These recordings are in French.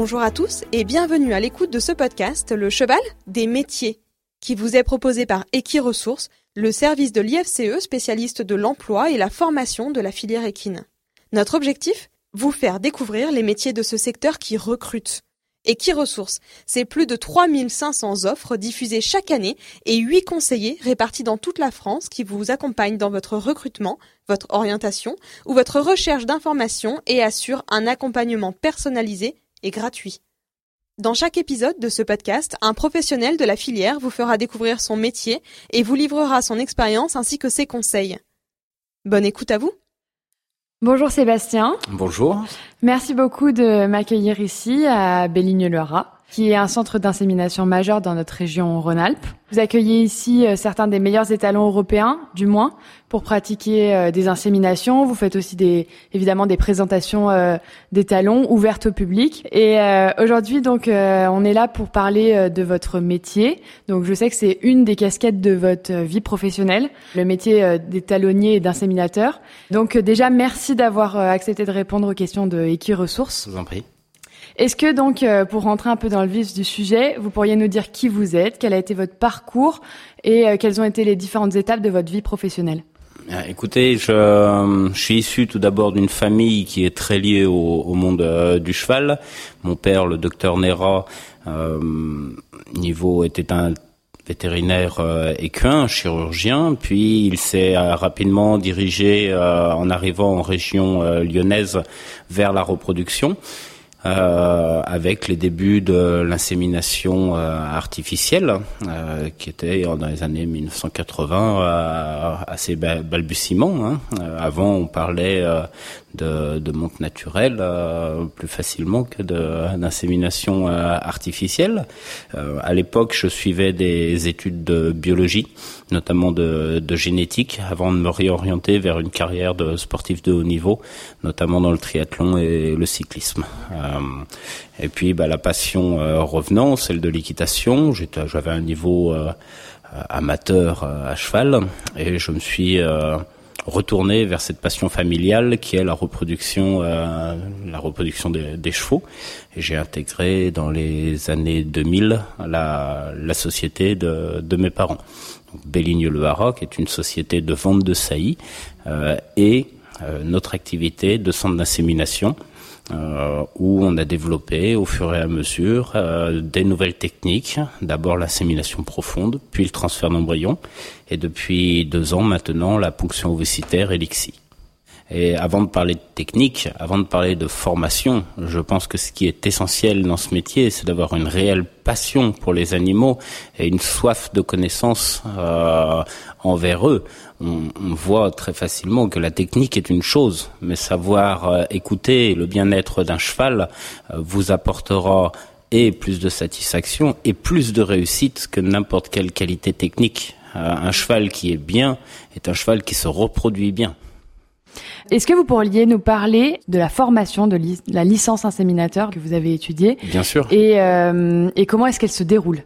Bonjour à tous et bienvenue à l'écoute de ce podcast Le Cheval des métiers, qui vous est proposé par Equiresources, le service de l'IFCE spécialiste de l'emploi et la formation de la filière équine. Notre objectif Vous faire découvrir les métiers de ce secteur qui recrute. Equiresources, c'est plus de 3500 offres diffusées chaque année et 8 conseillers répartis dans toute la France qui vous accompagnent dans votre recrutement, votre orientation ou votre recherche d'informations et assurent un accompagnement personnalisé et gratuit. Dans chaque épisode de ce podcast, un professionnel de la filière vous fera découvrir son métier et vous livrera son expérience ainsi que ses conseils. Bonne écoute à vous. Bonjour Sébastien. Bonjour. Merci beaucoup de m'accueillir ici à Béligne-le-Rat qui est un centre d'insémination majeur dans notre région Rhône-Alpes. Vous accueillez ici euh, certains des meilleurs étalons européens, du moins, pour pratiquer euh, des inséminations. Vous faites aussi des, évidemment des présentations euh, d'étalons ouvertes au public. Et aujourd'hui, donc, on est là pour parler de votre métier. Donc, je sais que c'est une des casquettes de votre vie professionnelle, le métier d'étalonnier et d'inséminateur. Donc, déjà, merci d'avoir accepté de répondre aux questions de Equiresources. Je vous en prie. Est-ce que donc, euh, pour rentrer un peu dans le vif du sujet, vous pourriez nous dire qui vous êtes, quel a été votre parcours et euh, quelles ont été les différentes étapes de votre vie professionnelle? Euh, Écoutez, je, je, suis issu tout d'abord d'une famille qui est très liée au, au monde du cheval. Mon père, le docteur Nera, euh, niveau était un vétérinaire euh, équin, chirurgien, puis il s'est rapidement dirigé en arrivant en région lyonnaise vers la reproduction. Euh, avec les débuts de l'insémination euh, artificielle, euh, qui était dans les années 1980 assez balbutiement. Hein. avant, on parlait de, de monte naturelle plus facilement que d'insémination artificielle. à l'époque, je suivais des études de biologie, notamment de, de génétique, avant de me réorienter vers une carrière de sportif de haut niveau, notamment dans le triathlon et le cyclisme. Euh, et puis bah, la passion euh, revenant, celle de l'équitation. J'avais un niveau euh, amateur à cheval et je me suis retourné vers cette passion familiale qui est la reproduction, la reproduction des, chevaux. Et j'ai intégré dans les années 2000 la, la société de, de mes parents. Béligne-le-Haras, qui est une société de vente de saillies, et notre activité de centre d'insémination euh, où on a développé au fur et à mesure euh, des nouvelles techniques, d'abord l'assimilation profonde, puis le transfert d'embryon, et depuis deux ans maintenant la ponction ovocitaire et. Avant de parler de technique, avant de parler de formation, je pense que ce qui est essentiel dans ce métier, c'est d'avoir une réelle passion pour les animaux et une soif de connaissance euh, envers eux. On, voit très facilement que la technique est une chose, mais savoir euh, écouter le bien-être d'un cheval euh, vous apportera et plus de satisfaction et plus de réussite que n'importe quelle qualité technique. Un cheval qui est bien est un cheval qui se reproduit bien. Est-ce que vous pourriez nous parler de la formation de la licence inséminateur que vous avez étudiée Bien sûr. Et, euh, et comment est-ce qu'elle se déroule?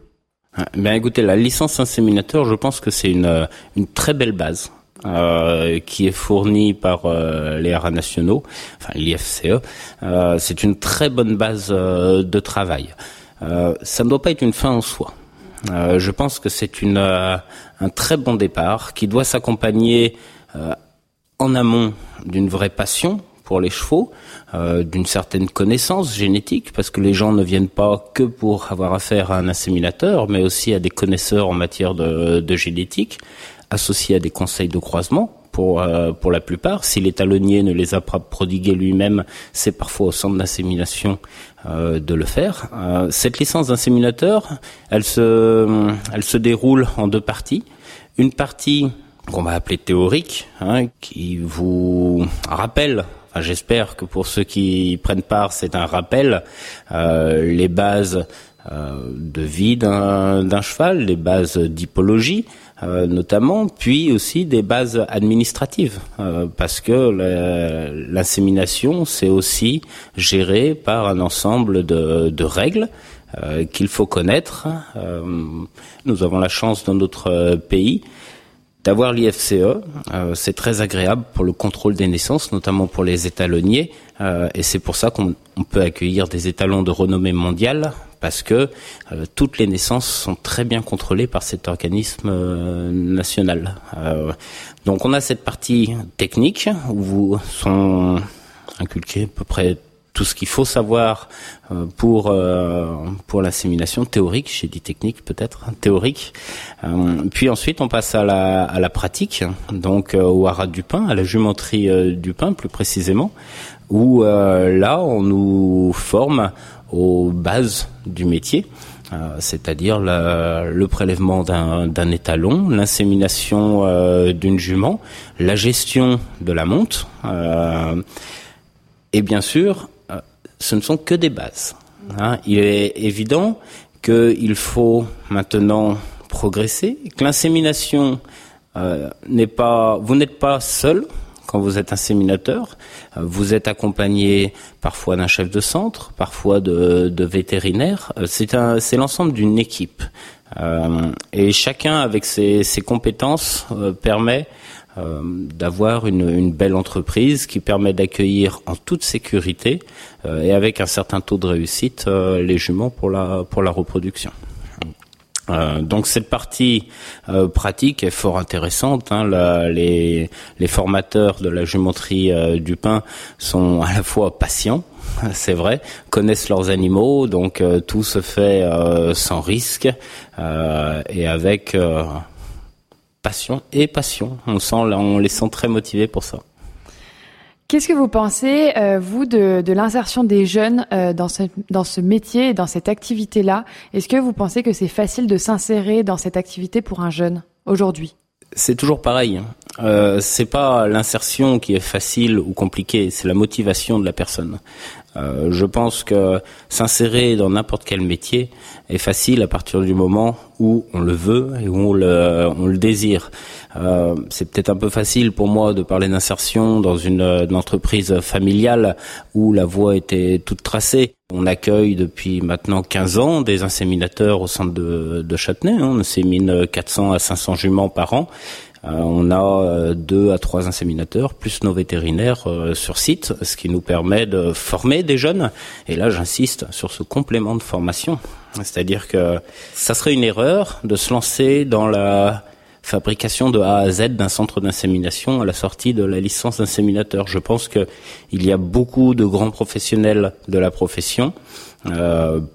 Ah, Ben écoutez, la licence inséminateur, je pense que c'est une, euh, une très belle base. Euh, qui est fournie par euh, les haras nationaux, enfin l'IFCE, euh, c'est une très bonne base de travail. ça ne doit pas être une fin en soi. je pense que c'est une un très bon départ qui doit s'accompagner en amont d'une vraie passion pour les chevaux, euh, d'une certaine connaissance génétique, parce que les gens ne viennent pas que pour avoir affaire à un inséminateur, mais aussi à des connaisseurs en matière de, génétique, associés à des conseils de croisement. Pour, euh, pour la plupart, si l'étalonnier ne les a pas prodigués lui-même, c'est parfois au centre d'insémination euh, de le faire. cette licence d'inséminateur, elle se, elle se déroule en deux parties. Une partie qu'on va appeler théorique, hein, qui vous rappelle J'espère que pour ceux qui prennent part, c'est un rappel, euh, les bases euh, de vie d'un cheval, les bases d'hypologie euh, notamment, puis aussi des bases administratives, euh, parce que l'insémination, c'est aussi géré par un ensemble de, de règles qu'il faut connaître. nous avons la chance dans notre pays d'avoir l'IFCE. Euh, c'est très agréable pour le contrôle des naissances, notamment pour les étalonniers, euh, et c'est pour ça qu'on peut accueillir des étalons de renommée mondiale, parce que euh, toutes les naissances sont très bien contrôlées par cet organisme national. donc on a cette partie technique où vous sont inculqués à peu près tout ce qu'il faut savoir euh, pour euh, pour l'insémination théorique, j'ai dit technique peut-être hein, théorique. Euh, puis ensuite on passe à la à la pratique, donc au haras du pain, à la jumenterie du pain plus précisément, où là on nous forme aux bases du métier. c'est-à-dire le prélèvement d'un étalon, l'insémination d'une jument, la gestion de la monte, et bien sûr ce ne sont que des bases. Hein. Il est évident qu'il faut maintenant progresser, que l'insémination euh, n'est pas, vous n'êtes pas seul quand vous êtes inséminateur, euh, vous êtes accompagné parfois d'un chef de centre, parfois de, de vétérinaires. Euh, c'est l'ensemble d'une équipe. et chacun avec ses compétences permet euh, d'avoir une, une, belle entreprise qui permet d'accueillir en toute sécurité euh, et avec un certain taux de réussite euh, les juments pour la pour la reproduction. donc cette partie pratique est fort intéressante. Hein, les, les, formateurs de la jumenterie du pain sont à la fois patients, c'est vrai, connaissent leurs animaux, donc tout se fait sans risque et avec passion et passion. On sent, on les sent très motivés pour ça. Qu'est-ce que vous pensez, euh, vous, de, l'insertion des jeunes euh, dans, ce, dans ce métier et dans cette activité-là? Est-ce que vous pensez que c'est facile de s'insérer dans cette activité pour un jeune aujourd'hui? C'est toujours pareil. Hein. Euh, c'est pas l'insertion qui est facile ou compliquée, c'est la motivation de la personne. Euh, je pense que s'insérer dans n'importe quel métier est facile à partir du moment où on le veut et où on le, désire. Euh, c'est peut-être un peu facile pour moi de parler d'insertion dans une, une, entreprise familiale où la voie était toute tracée. On accueille depuis maintenant 15 ans des inséminateurs au centre de, de Châtenay. Hein. On insémine 400 à 500 juments par an. Euh, on a euh, deux à trois inséminateurs, plus nos vétérinaires euh, sur site, ce qui nous permet de former des jeunes. Et là, j'insiste sur ce complément de formation. C'est-à-dire que ça serait une erreur de se lancer dans la fabrication de A à Z d'un centre d'insémination à la sortie de la licence d'inséminateur. Je pense qu'il y a beaucoup de grands professionnels de la profession,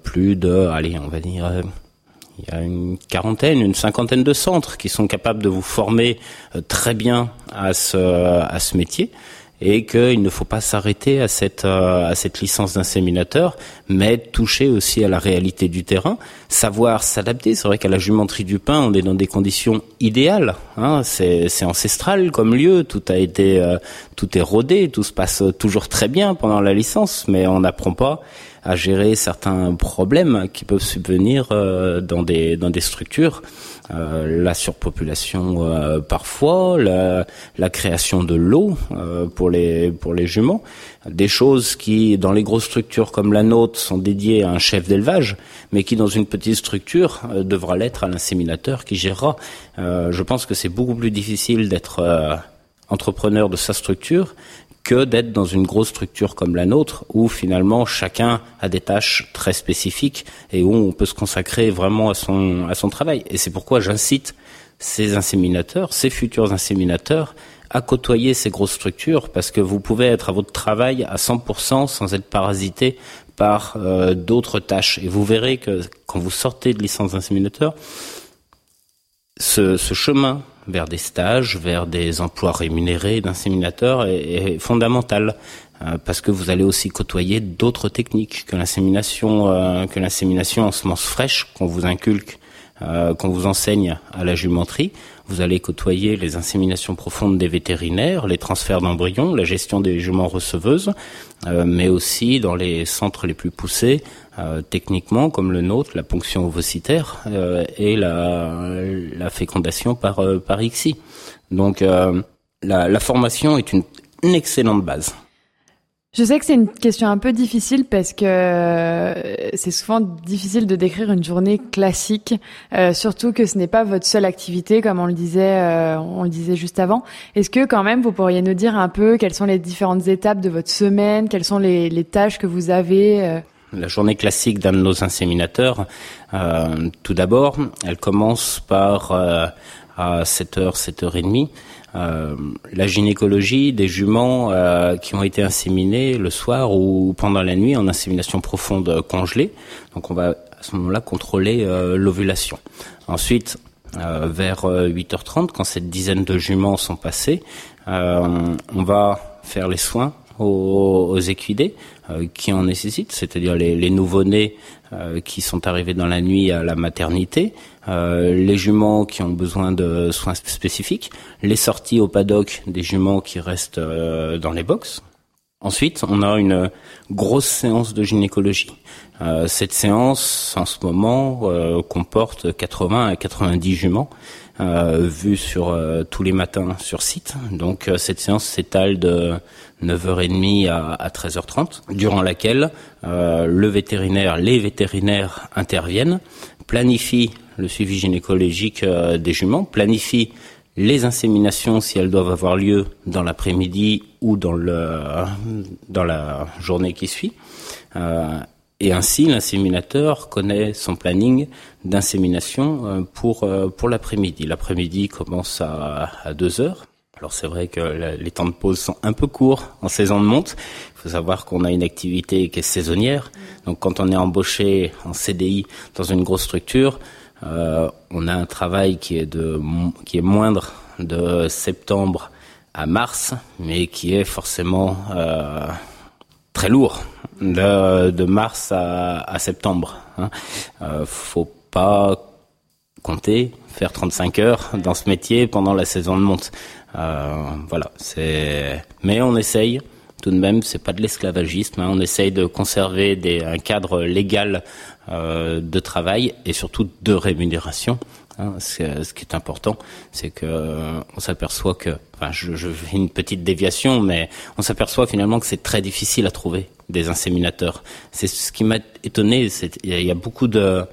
plus de, allez, on va dire il y a une quarantaine, une cinquantaine de centres qui sont capables de vous former euh, très bien à ce, métier et qu'il ne faut pas s'arrêter à cette euh, à cette licence d'inséminateur, mais toucher aussi à la réalité du terrain, savoir s'adapter. C'est vrai qu'à la jumenterie du pain, on est dans des conditions idéales. Hein. C'est ancestral comme lieu, tout a été euh, tout est rodé, tout se passe toujours très bien pendant la licence, mais on n'apprend pas à gérer certains problèmes qui peuvent subvenir euh, dans des dans des structures. Euh, la surpopulation euh, parfois, la, création de l'eau pour les pour les juments, des choses qui dans les grosses structures comme la nôtre sont dédiées à un chef d'élevage, mais qui dans une petite structure devra l'être à l'inséminateur qui gérera. je pense que c'est beaucoup plus difficile d'être entrepreneur de sa structure que d'être dans une grosse structure comme la nôtre, où finalement chacun a des tâches très spécifiques et où on peut se consacrer vraiment à son, à son travail. Et c'est pourquoi j'incite ces inséminateurs, ces futurs inséminateurs, à côtoyer ces grosses structures, parce que vous pouvez être à votre travail à 100% sans être parasité par euh, d'autres tâches. Et vous verrez que quand vous sortez de licence d'inséminateur, ce, ce chemin vers des stages, vers des emplois rémunérés d'inséminateurs est, est, fondamental euh, parce que vous allez aussi côtoyer d'autres techniques que l'insémination, euh, que l'insémination en semences fraîches qu'on vous inculque, euh, qu'on vous enseigne à la jumenterie. Vous allez côtoyer les inséminations profondes des vétérinaires, les transferts d'embryons, la gestion des juments receveuses, mais aussi dans les centres les plus poussés, euh, techniquement, comme le nôtre, la ponction ovocytaire euh, et la, fécondation par, euh, par ICSI. Donc la, formation est une excellente base. Je sais que c'est une question un peu difficile parce que euh, c'est souvent difficile de décrire une journée classique, euh, surtout que ce n'est pas votre seule activité, comme on le disait, euh, on le disait juste avant. Est-ce que quand même vous pourriez nous dire un peu quelles sont les différentes étapes de votre semaine, quelles sont les, tâches que vous avez la journée classique d'un de nos inséminateurs, tout d'abord, elle commence par à 7h, 7h30, euh, la gynécologie des juments euh, qui ont été inséminés le soir ou pendant la nuit en insémination profonde congelée. Donc on va à ce moment-là contrôler euh, l'ovulation. Ensuite, vers 8h30, quand cette dizaine de juments sont passés, on va faire les soins aux, équidés qui en nécessitent, c'est-à-dire les, les nouveau-nés qui sont arrivés dans la nuit à la maternité, euh, les juments qui ont besoin de soins spécifiques, les sorties au paddock des juments qui restent euh, dans les box. Ensuite, on a une grosse séance de gynécologie. Euh, cette séance, en ce moment, comporte 80 à 90 juments vus sur tous les matins sur site. Donc, cette séance s'étale de 9h30 à, à 13h30, durant laquelle le vétérinaire, les vétérinaires interviennent, planifient le suivi gynécologique euh, des juments, planifie les inséminations si elles doivent avoir lieu dans l'après-midi ou dans le dans la journée qui suit. Euh, et ainsi, l'inséminateur connaît son planning d'insémination euh, pour pour l'après-midi. L'après-midi commence à, à 2 heures. Alors c'est vrai que les temps de pause sont un peu courts en saison de monte. Il faut savoir qu'on a une activité qui est saisonnière. Donc quand on est embauché en CDI dans une grosse structure, euh, on a un travail qui est de qui est moindre de septembre à mars, mais qui est forcément euh, très lourd de, mars à, à septembre. Hein. Euh, faut pas compter faire 35 heures dans ce métier pendant la saison de monte. Euh, voilà, c'est. Mais on essaye tout de même, c'est pas de l'esclavagisme. Hein. On essaye de conserver des, un cadre légal euh, de travail et surtout de rémunération. Hein. Ce, qui est important, c'est que euh, on s'aperçoit que, enfin, je, je, fais une petite déviation, mais on s'aperçoit finalement que c'est très difficile à trouver des inséminateurs. C'est ce qui m'a étonné. Il y, a beaucoup de,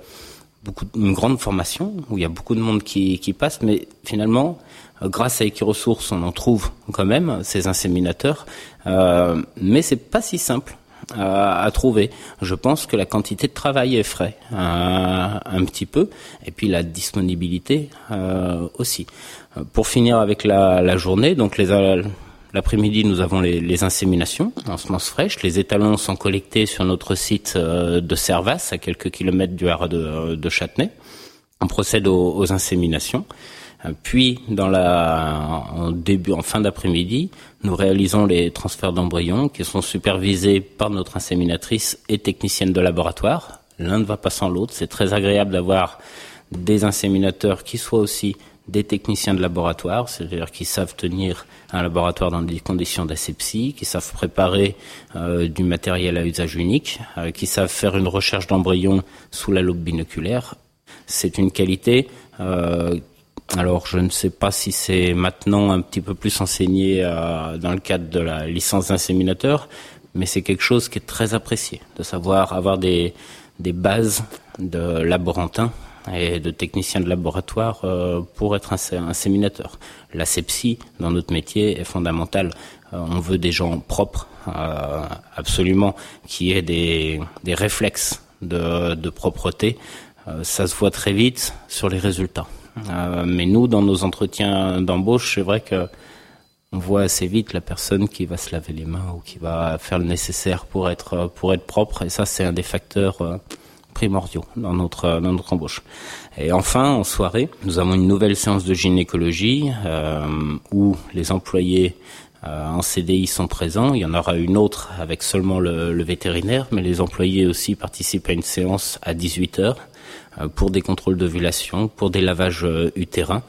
beaucoup, une grande formation où il y a beaucoup de monde qui, qui passe, mais finalement, grâce à Equiresources, on en trouve quand même ces inséminateurs, euh, mais c'est pas si simple. À, à, trouver. Je pense que la quantité de travail est frais euh, un petit peu, et puis la disponibilité euh, aussi. Euh, pour finir avec la, journée, donc L'après-midi, nous avons les, inséminations en semences fraîches. Les étalons sont collectés sur notre site de Servas, à quelques kilomètres du haras de, Châtenay. On procède aux inséminations. Puis, dans la, en début, en fin d'après-midi, nous réalisons les transferts d'embryons qui sont supervisés par notre inséminatrice et technicienne de laboratoire. L'un ne va pas sans l'autre. C'est très agréable d'avoir des inséminateurs qui soient aussi des techniciens de laboratoire, c'est-à-dire qui savent tenir un laboratoire dans des conditions d'asepsie, qui savent préparer euh, du matériel à usage unique, euh, qui savent faire une recherche d'embryons sous la loupe binoculaire. C'est une qualité euh, alors, je ne sais pas si c'est maintenant un petit peu plus enseigné euh, dans le cadre de la licence d'inséminateur, mais c'est quelque chose qui est très apprécié, de savoir avoir des, bases de laborantins et de techniciens de laboratoire euh, pour être un inséminateur. L'asepsie dans notre métier est fondamentale. Euh, on veut des gens propres, absolument, qui aient des, réflexes de, propreté. Ça se voit très vite sur les résultats. Euh, mais nous, dans nos entretiens d'embauche, c'est vrai que on voit assez vite la personne qui va se laver les mains ou qui va faire le nécessaire pour être pour être propre. Et ça, c'est un des facteurs euh, primordiaux dans notre dans notre embauche. Et enfin, en soirée, nous avons une nouvelle séance de gynécologie euh, où les employés en CDI sont présents. Il y en aura une autre avec seulement le, le vétérinaire, mais les employés aussi participent à une séance à 18 heures pour des contrôles d'ovulation, pour des lavages euh, utérins.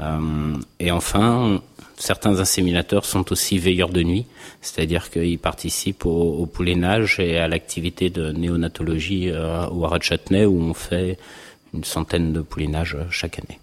Euh, et enfin, certains inséminateurs sont aussi veilleurs de nuit, c'est-à-dire qu'ils participent au, au poulinage et à l'activité de néonatologie au Haras de Châtenay où on fait une centaine de poulinages chaque année.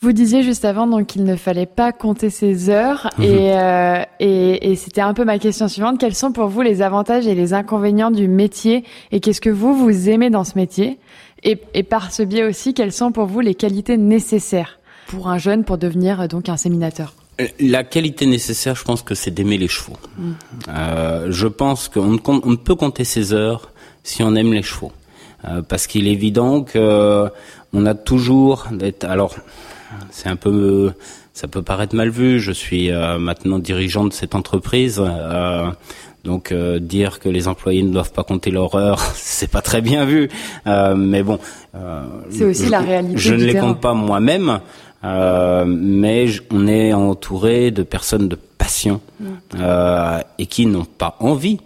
Vous disiez juste avant donc qu'il ne fallait pas compter ses heures mhm. et, et, et c'était un peu ma question suivante. Quels sont pour vous les avantages et les inconvénients du métier? Et qu'est-ce que vous vous aimez dans ce métier? Et, et par ce biais aussi, quelles sont pour vous les qualités nécessaires pour un jeune pour devenir donc un séminateur? La qualité nécessaire, je pense que c'est d'aimer les chevaux. Mm. Euh, je pense qu'on ne, on ne, peut compter ses heures si on aime les chevaux, euh, parce qu'il est évident que on a toujours d'être. Alors, c'est un peu, ça peut paraître mal vu. Je suis euh, maintenant dirigeant de cette entreprise. Euh, donc euh, dire que les employés ne doivent pas compter leur heure, c'est pas très bien vu. mais bon, c'est aussi la réalité. Je ne les compte pas moi-même, euh, mais on est entouré de personnes de passion mm. euh, et qui n'ont pas envie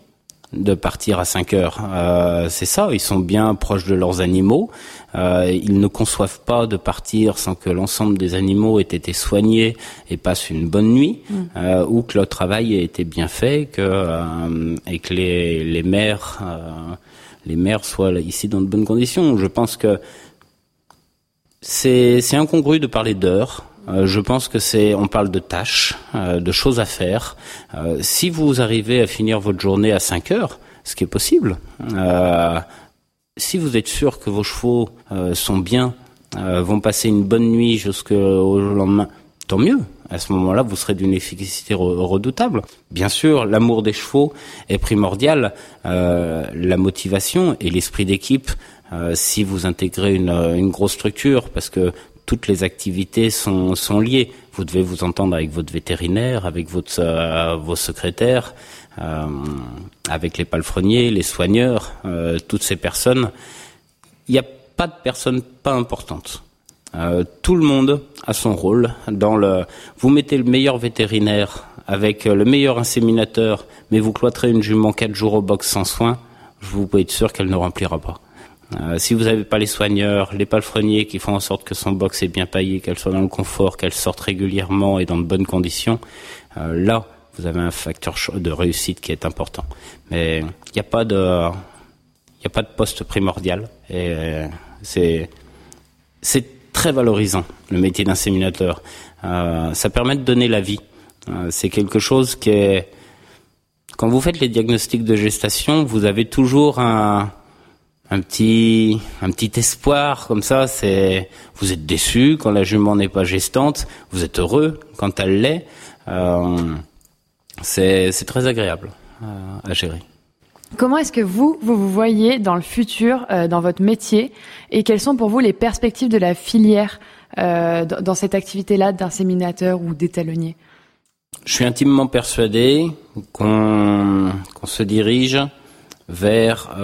de partir à 5 heures. Euh, c'est ça, ils sont bien proches de leurs animaux. Euh, ils ne conçoivent pas de partir sans que l'ensemble des animaux aient été soignés et passent une bonne nuit, mm. euh, ou que leur travail ait été bien fait, que euh, et que les, les mères les mères soient ici dans de bonnes conditions. Je pense que c'est incongru de parler d'heures. Euh, je pense que c'est, on parle de tâches, euh, de choses à faire. Euh, si vous arrivez à finir votre journée à 5 heures, ce qui est possible, si vous êtes sûr que vos chevaux sont bien, vont passer une bonne nuit jusqu'au lendemain, tant mieux. À ce moment-là, vous serez d'une efficacité redoutable. Bien sûr, l'amour des chevaux est primordial, la motivation et l'esprit d'équipe si vous intégrez une, grosse structure, parce que toutes les activités sont, liées. Vous devez vous entendre avec votre vétérinaire, avec votre, euh, vos secrétaires, euh, avec les palefreniers, les soigneurs, toutes ces personnes. Il n'y a pas de personne pas importante. tout le monde a son rôle dans le. Vous mettez le meilleur vétérinaire avec le meilleur inséminateur, mais vous cloîtrez une jument quatre jours au box sans soin, vous pouvez être sûr qu'elle ne remplira pas. Euh, si vous n'avez pas les soigneurs, les palefreniers qui font en sorte que son box est bien paillé, qu'elle soit dans le confort, qu'elle sorte régulièrement et dans de bonnes conditions, euh, là, vous avez un facteur de réussite qui est important. Mais il n'y a pas de, il a pas de poste primordial et euh, c'est, c'est très valorisant le métier d'inséminateur. ça permet de donner la vie. c'est quelque chose qui est, quand vous faites les diagnostics de gestation, vous avez toujours un un petit un petit espoir comme ça c'est vous êtes déçu quand la jument n'est pas gestante vous êtes heureux quand elle l'est euh, c'est c'est très agréable euh, à gérer. Comment est-ce que vous vous vous voyez dans le futur euh, dans votre métier et quelles sont pour vous les perspectives de la filière dans, dans cette activité là d'inséminateur ou d'étalonnier? Je suis intimement persuadé qu'on qu'on se dirige vers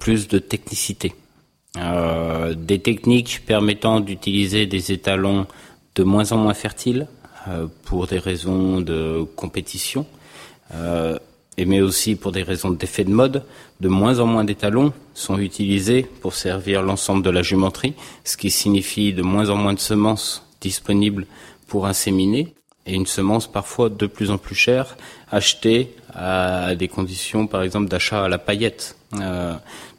plus de technicité. Euh, des techniques permettant d'utiliser des étalons de moins en moins fertiles euh, pour des raisons de compétition, euh, et mais aussi pour des raisons d'effet de mode. De moins en moins d'étalons sont utilisés pour servir l'ensemble de la jumenterie, ce qui signifie de moins en moins de semences disponibles pour inséminer et une semence parfois de plus en plus chère achetée à des conditions par exemple d'achat à la paillette.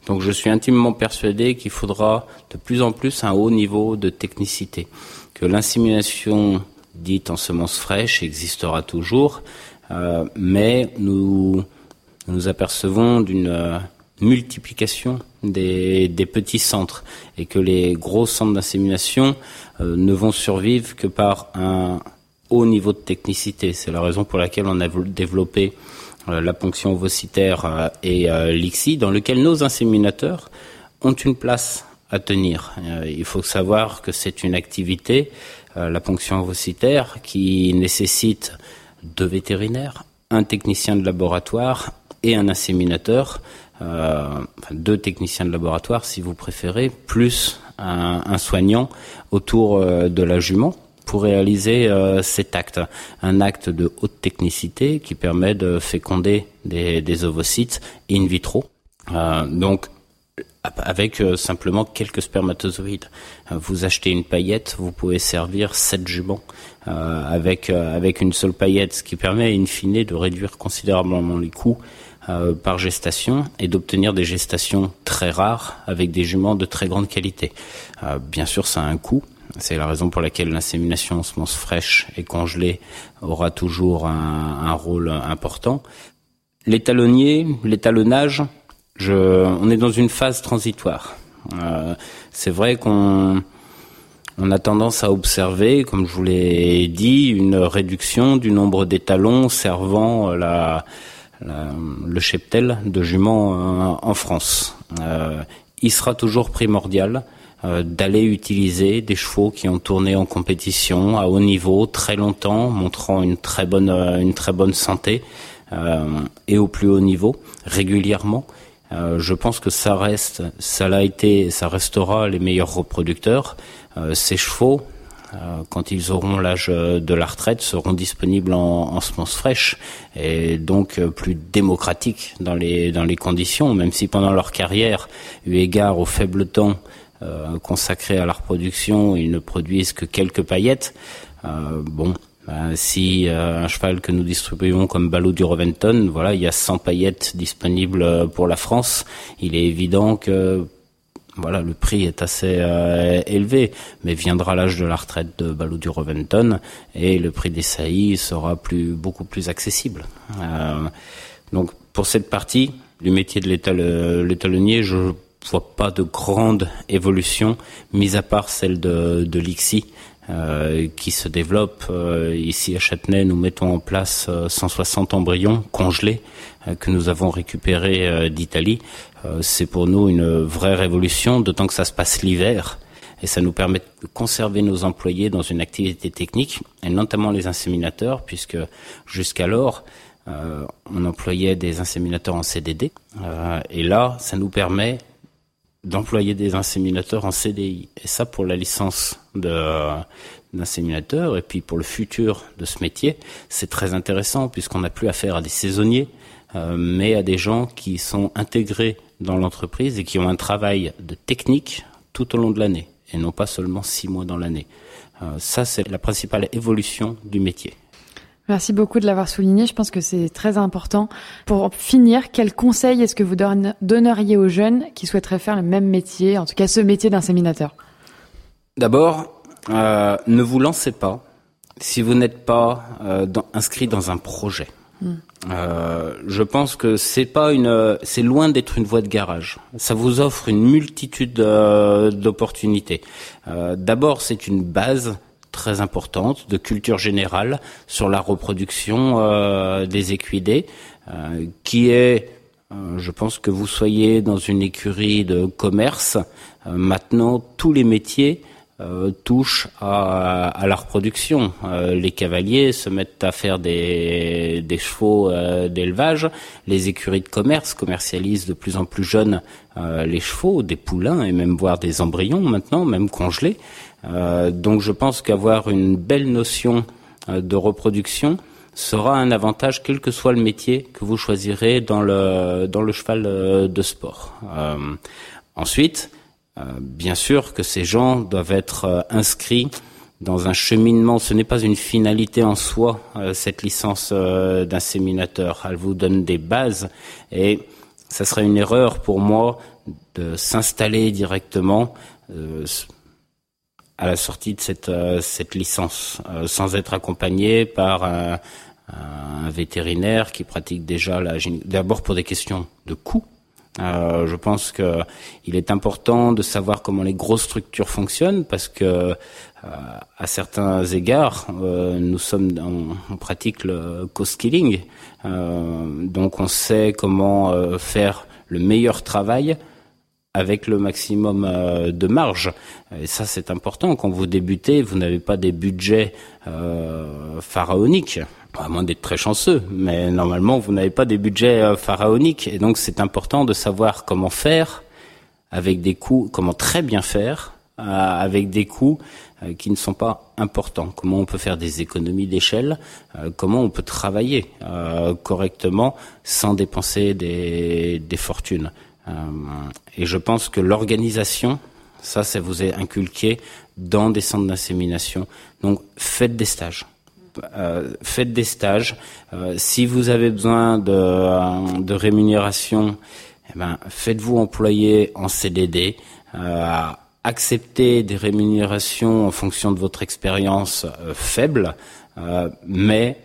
Donc je suis intimement persuadé qu'il faudra de plus en plus un haut niveau de technicité, que l'insémination dite en semences fraîches existera toujours, euh, mais nous nous apercevons d'une euh, multiplication des, petits centres et que les gros centres d'insémination euh, ne vont survivre que par un haut niveau de technicité. C'est la raison pour laquelle on a développé la ponction ovocitaire euh, et euh, l'ICSI, dans lequel nos inséminateurs ont une place à tenir. il faut savoir que c'est une activité, la ponction ovocitaire, qui nécessite deux vétérinaires, un technicien de laboratoire et un inséminateur, deux techniciens de laboratoire si vous préférez, plus un soignant autour de la jument pour réaliser euh, cet acte, un acte de haute technicité qui permet de féconder des, ovocytes in vitro. Euh, donc avec euh, simplement quelques spermatozoïdes. Vous achetez une paillette, vous pouvez servir sept juments avec avec une seule paillette, ce qui permet in fine de réduire considérablement les coûts par gestation et d'obtenir des gestations très rares avec des juments de très grande qualité. bien sûr, ça a un coût, C'est la raison pour laquelle l'insémination en semences fraîches et congelées aura toujours un, rôle important. L'étalonnier, l'étalonnage, on est dans une phase transitoire. Euh, c'est vrai qu'on on a tendance à observer, comme je vous l'ai dit, une réduction du nombre d'étalons servant le cheptel de juments euh, en France. Euh, il sera toujours primordial euh, d'aller utiliser des chevaux qui ont tourné en compétition à haut niveau très longtemps, montrant une très bonne, une très bonne santé et au plus haut niveau régulièrement. je pense que ça reste, ça l'a été, ça restera les meilleurs reproducteurs. ces chevaux, euh, quand ils auront l'âge euh, de la retraite, seront disponibles en, en semences fraîches et donc euh, plus démocratiques dans les dans les conditions, même si pendant leur carrière, eu égard au faible temps consacré à la reproduction, ils ne produisent que quelques paillettes. bon, ben, si un cheval que nous distribuons comme Ballot du Roventon, voilà, il y a 100 paillettes disponibles pour la France, il est évident que voilà, le prix est assez euh, élevé, mais viendra l'âge de la retraite de Balou du Roventon et le prix des saillies sera plus, beaucoup plus accessible. Euh, donc pour cette partie du métier de l'étalonnier, je vois pas de grande évolution, mis à part celle de, de l'IXI, euh, qui se développe. Euh, ici à Châtenay, nous mettons en place 160 embryons congelés que nous avons récupérés d'Italie. Euh, c'est pour nous une vraie révolution, d'autant que ça se passe l'hiver et ça nous permet de conserver nos employés dans une activité technique, et notamment les inséminateurs, puisque jusqu'alors, euh, on employait des inséminateurs en CDD, euh, et là, ça nous permet d'employer des inséminateurs en CDI. Et ça, pour la licence d'inséminateur, et puis pour le futur de ce métier, c'est très intéressant, puisqu'on n'a plus affaire à des saisonniers, mais à des gens qui sont intégrés dans l'entreprise et qui ont un travail de technique tout au long de l'année et non pas seulement six mois dans l'année. Euh, ça, c'est la principale évolution du métier. Merci beaucoup de l'avoir souligné. Je pense que c'est très important. Pour finir, quel conseil est-ce que vous donneriez aux jeunes qui souhaiteraient faire le même métier, en tout cas ce métier d'inséminateur? D'abord, euh, ne vous lancez pas si vous n'êtes pas euh, inscrit dans un projet. Euh, je pense que c'est pas une, c'est loin d'être une voie de garage. Ça vous offre une multitude d'opportunités. D'abord, c'est une base très importante de culture générale sur la reproduction euh, des équidés, euh, qui est je pense que vous soyez dans une écurie de commerce. maintenant, tous les métiers euh, touche à, à, la reproduction. Euh, les cavaliers se mettent à faire des, des chevaux euh, d'élevage. Les écuries de commerce commercialisent de plus en plus jeunes les chevaux, des poulains et même voire des embryons maintenant, même congelés. Donc je pense qu'avoir une belle notion de reproduction sera un avantage quel que soit le métier que vous choisirez dans le dans le cheval de sport. ensuite, euh, bien sûr que ces gens doivent être euh, inscrits dans un cheminement. Ce n'est pas une finalité en soi, euh, cette licence d'inséminateur. Elle vous donne des bases et ça serait une erreur pour moi de s'installer directement à la sortie de cette, cette licence, sans être accompagné par un, un, vétérinaire qui pratique déjà la d'abord pour des questions de coût, euh, je pense que il est important de savoir comment les grosses structures fonctionnent parce que euh, à certains égards, euh, nous sommes on pratique le co-skilling, donc on sait comment faire le meilleur travail avec le maximum de marge. Et ça, c'est important. Quand vous débutez, vous n'avez pas des budgets pharaoniques à moins d'être très chanceux, mais normalement vous n'avez pas des budgets euh, pharaoniques et donc c'est important de savoir comment faire avec des coûts, comment très bien faire euh, avec des coûts euh, qui ne sont pas importants. Comment on peut faire des économies d'échelle, comment on peut travailler correctement sans dépenser des, des fortunes. Et je pense que l'organisation, ça, ça vous est inculqué dans des centres d'insémination. Donc faites des stages euh, faites des stages. Euh, si vous avez besoin de, euh, rémunération, eh ben, faites-vous employer en CDD. accepter des rémunérations en fonction de votre expérience euh, faible, euh, mais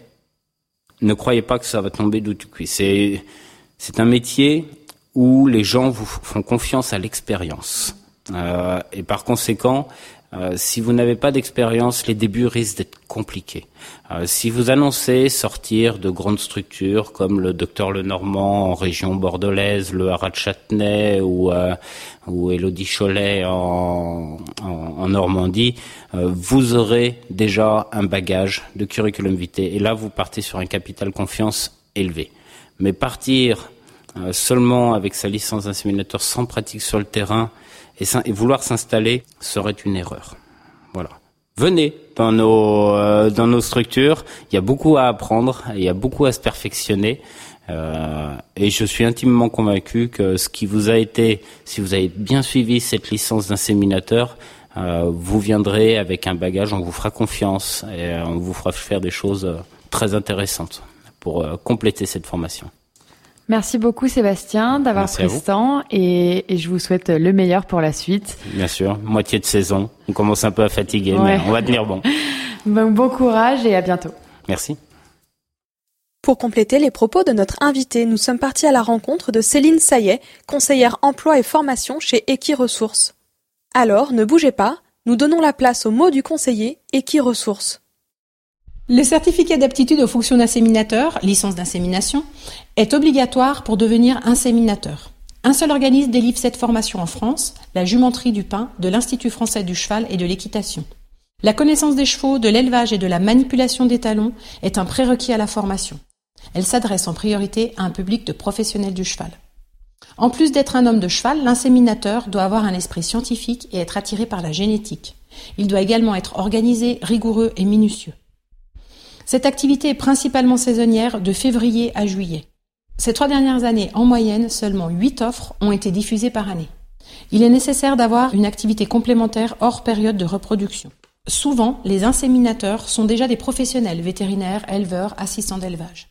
ne croyez pas que ça va tomber d'où tu cuis. C'est c'est un métier où les gens vous font confiance à l'expérience. Euh, et par conséquent, euh, si vous n'avez pas d'expérience, les débuts risquent d'être compliqués. Euh, si vous annoncez sortir de grandes structures comme le Docteur Lenormand en région bordelaise, le Haras de Châtenay ou, euh, ou Elodie Cholet en, en, Normandie, vous aurez déjà un bagage de curriculum vitae. Et là, vous partez sur un capital confiance élevé. Mais partir seulement avec sa licence d'inséminateur sans pratique sur le terrain, et, vouloir s'installer serait une erreur. Voilà. Venez dans nos euh, dans nos structures. Il y a beaucoup à apprendre, il y a beaucoup à se perfectionner. Euh, et je suis intimement convaincu que ce qui vous a été, si vous avez bien suivi cette licence d'inséminateur, euh, vous viendrez avec un bagage, on vous fera confiance et on vous fera faire des choses très intéressantes pour compléter cette formation. Merci beaucoup Sébastien d'avoir pris ce temps et, je vous souhaite le meilleur pour la suite. Bien sûr, moitié de saison. On commence un peu à fatiguer, mais on va tenir bon. bon. Bon courage et à bientôt. Merci. Pour compléter les propos de notre invité, nous sommes partis à la rencontre de Céline Saillet, conseillère emploi et formation chez Equiresources. Alors, ne bougez pas, nous donnons la place au mot du conseiller Equiresources. Le certificat d'aptitude aux fonctions d'inséminateur, licence d'insémination, est obligatoire pour devenir inséminateur. Un seul organisme délivre cette formation en France, la jumenterie du pain de l'Institut français du cheval et de l'équitation. La connaissance des chevaux, de l'élevage et de la manipulation des talons est un prérequis à la formation. Elle s'adresse en priorité à un public de professionnels du cheval. En plus d'être un homme de cheval, l'inséminateur doit avoir un esprit scientifique et être attiré par la génétique. Il doit également être organisé, rigoureux et minutieux. Cette activité est principalement saisonnière de février à juillet. Ces trois dernières années, en moyenne, seulement 8 offres ont été diffusées par année. Il est nécessaire d'avoir une activité complémentaire hors période de reproduction. Souvent, les inséminateurs sont déjà des professionnels vétérinaires, éleveurs, assistants d'élevage.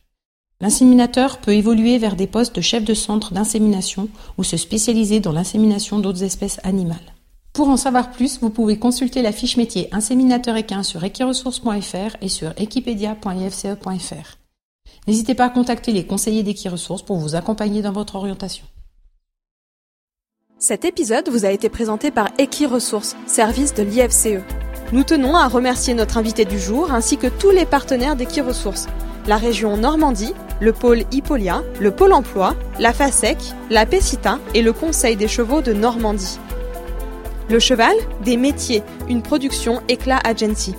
L'inséminateur peut évoluer vers des postes de chef de centre d'insémination ou se spécialiser dans l'insémination d'autres espèces animales. Pour en savoir plus, vous pouvez consulter la fiche métier inséminateur équin sur equiresources.fr et sur equipedia.ifce.fr. N'hésitez pas à contacter les conseillers d'Equiresources pour vous accompagner dans votre orientation. Cet épisode vous a été présenté par Equiresources, service de l'IFCE. Nous tenons à remercier notre invité du jour ainsi que tous les partenaires d'Equiresources, la région Normandie, le pôle Hippolia, le pôle emploi, la FASEC, la PECITA et le Conseil des chevaux de Normandie. Le cheval, des métiers, une production Éclat Agency.